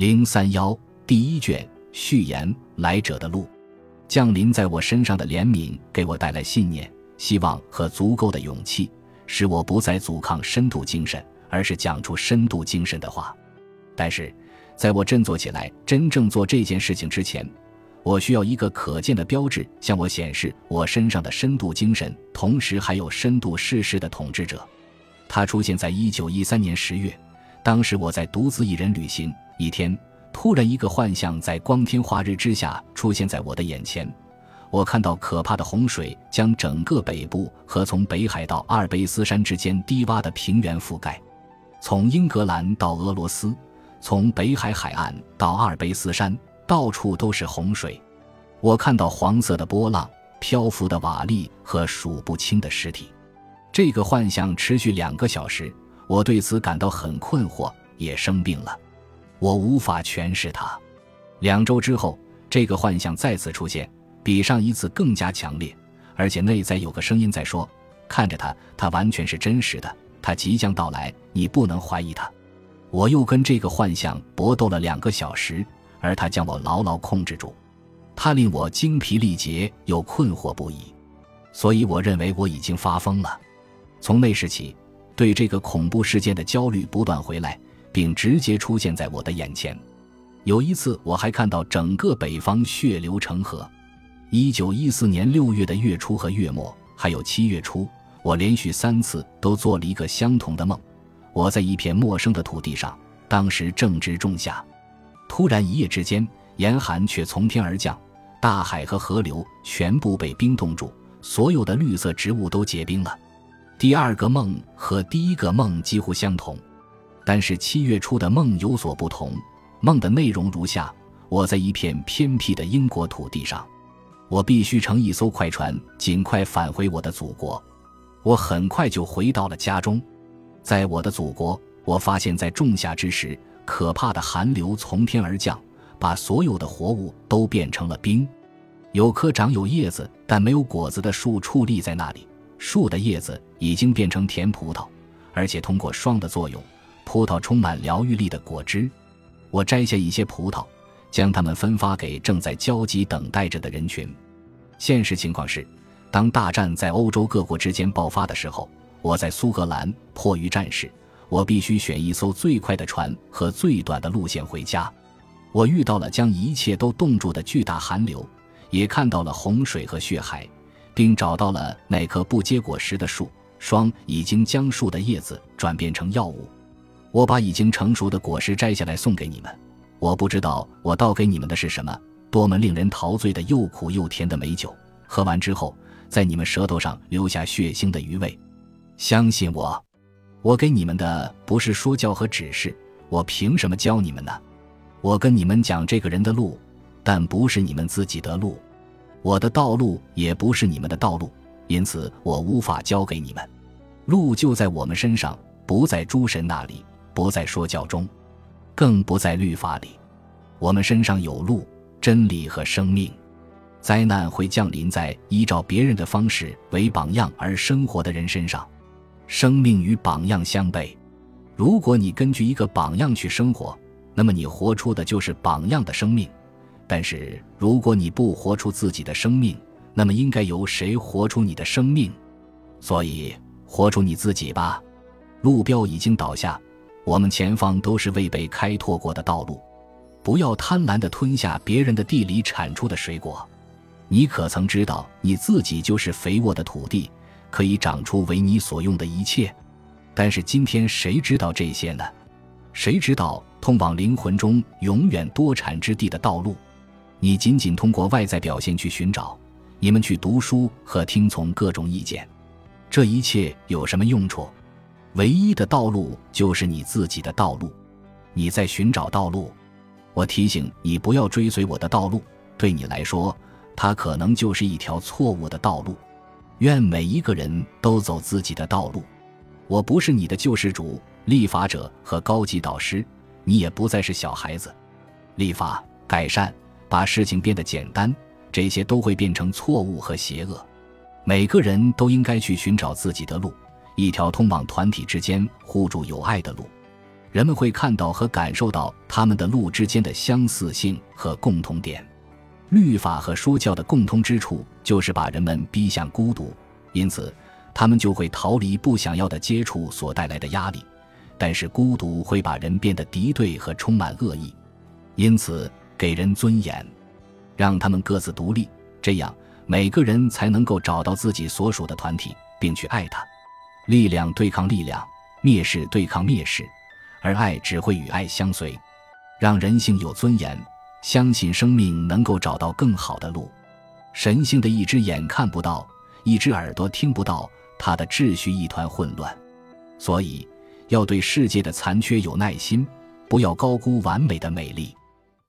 零三幺第一卷序言：来者的路，降临在我身上的怜悯给我带来信念、希望和足够的勇气，使我不再阻抗深度精神，而是讲出深度精神的话。但是，在我振作起来真正做这件事情之前，我需要一个可见的标志向我显示我身上的深度精神，同时还有深度世事的统治者。它出现在一九一三年十月，当时我在独自一人旅行。一天，突然一个幻象在光天化日之下出现在我的眼前。我看到可怕的洪水将整个北部和从北海到阿尔卑斯山之间低洼的平原覆盖。从英格兰到俄罗斯，从北海海岸到阿尔卑斯山，到处都是洪水。我看到黄色的波浪、漂浮的瓦砾和数不清的尸体。这个幻象持续两个小时，我对此感到很困惑，也生病了。我无法诠释它。两周之后，这个幻象再次出现，比上一次更加强烈，而且内在有个声音在说：“看着它，它完全是真实的，它即将到来，你不能怀疑它。”我又跟这个幻象搏斗了两个小时，而它将我牢牢控制住，它令我精疲力竭又困惑不已，所以我认为我已经发疯了。从那时起，对这个恐怖事件的焦虑不断回来，并直接出现在我的眼前。有一次，我还看到整个北方血流成河。一九一四年六月的月初和月末，还有七月初，我连续三次都做了一个相同的梦。我在一片陌生的土地上，当时正值仲夏。突然一夜之间，严寒却从天而降，大海和河流全部被冰冻住，所有的绿色植物都结冰了。第二个梦和第一个梦几乎相同，但是七月初的梦有所不同。梦的内容如下：我在一片偏僻的英国土地上，我必须乘一艘快船尽快返回我的祖国。我很快就回到了家中，在我的祖国，我发现，在仲夏之时，可怕的寒流从天而降，把所有的活物都变成了冰。有棵长有叶子但没有果子的树矗立在那里。树的叶子已经变成甜葡萄，而且通过霜的作用，葡萄充满疗愈力的果汁。我摘下一些葡萄，将它们分发给正在焦急等待着的人群。现实情况是，当大战在欧洲各国之间爆发的时候，我在苏格兰，迫于战事，我必须选一艘最快的船和最短的路线回家。我遇到了将一切都冻住的巨大寒流，也看到了洪水和血海。并找到了那棵不结果实的树，霜已经将树的叶子转变成药物。我把已经成熟的果实摘下来送给你们。我不知道我倒给你们的是什么，多么令人陶醉的又苦又甜的美酒。喝完之后，在你们舌头上留下血腥的余味。相信我，我给你们的不是说教和指示。我凭什么教你们呢？我跟你们讲这个人的路，但不是你们自己的路。我的道路也不是你们的道路，因此我无法教给你们。路就在我们身上，不在诸神那里，不在说教中，更不在律法里。我们身上有路、真理和生命。灾难会降临在依照别人的方式为榜样而生活的人身上。生命与榜样相悖。如果你根据一个榜样去生活，那么你活出的就是榜样的生命。但是，如果你不活出自己的生命，那么应该由谁活出你的生命？所以，活出你自己吧。路标已经倒下，我们前方都是未被开拓过的道路。不要贪婪地吞下别人的地里产出的水果。你可曾知道，你自己就是肥沃的土地，可以长出为你所用的一切？但是今天，谁知道这些呢？谁知道通往灵魂中永远多产之地的道路？你仅仅通过外在表现去寻找，你们去读书和听从各种意见，这一切有什么用处？唯一的道路就是你自己的道路。你在寻找道路，我提醒你不要追随我的道路。对你来说，它可能就是一条错误的道路。愿每一个人都走自己的道路。我不是你的救世主、立法者和高级导师，你也不再是小孩子。立法改善。把事情变得简单，这些都会变成错误和邪恶。每个人都应该去寻找自己的路，一条通往团体之间互助友爱的路。人们会看到和感受到他们的路之间的相似性和共同点。律法和说教的共通之处就是把人们逼向孤独，因此他们就会逃离不想要的接触所带来的压力。但是孤独会把人变得敌对和充满恶意，因此给人尊严，让他们各自独立，这样每个人才能够找到自己所属的团体，并去爱他。力量对抗力量，蔑视对抗蔑视，而爱只会与爱相随，让人性有尊严。相信生命能够找到更好的路。神性的一只眼看不到，一只耳朵听不到，它的秩序一团混乱。所以，要对世界的残缺有耐心，不要高估完美的美丽。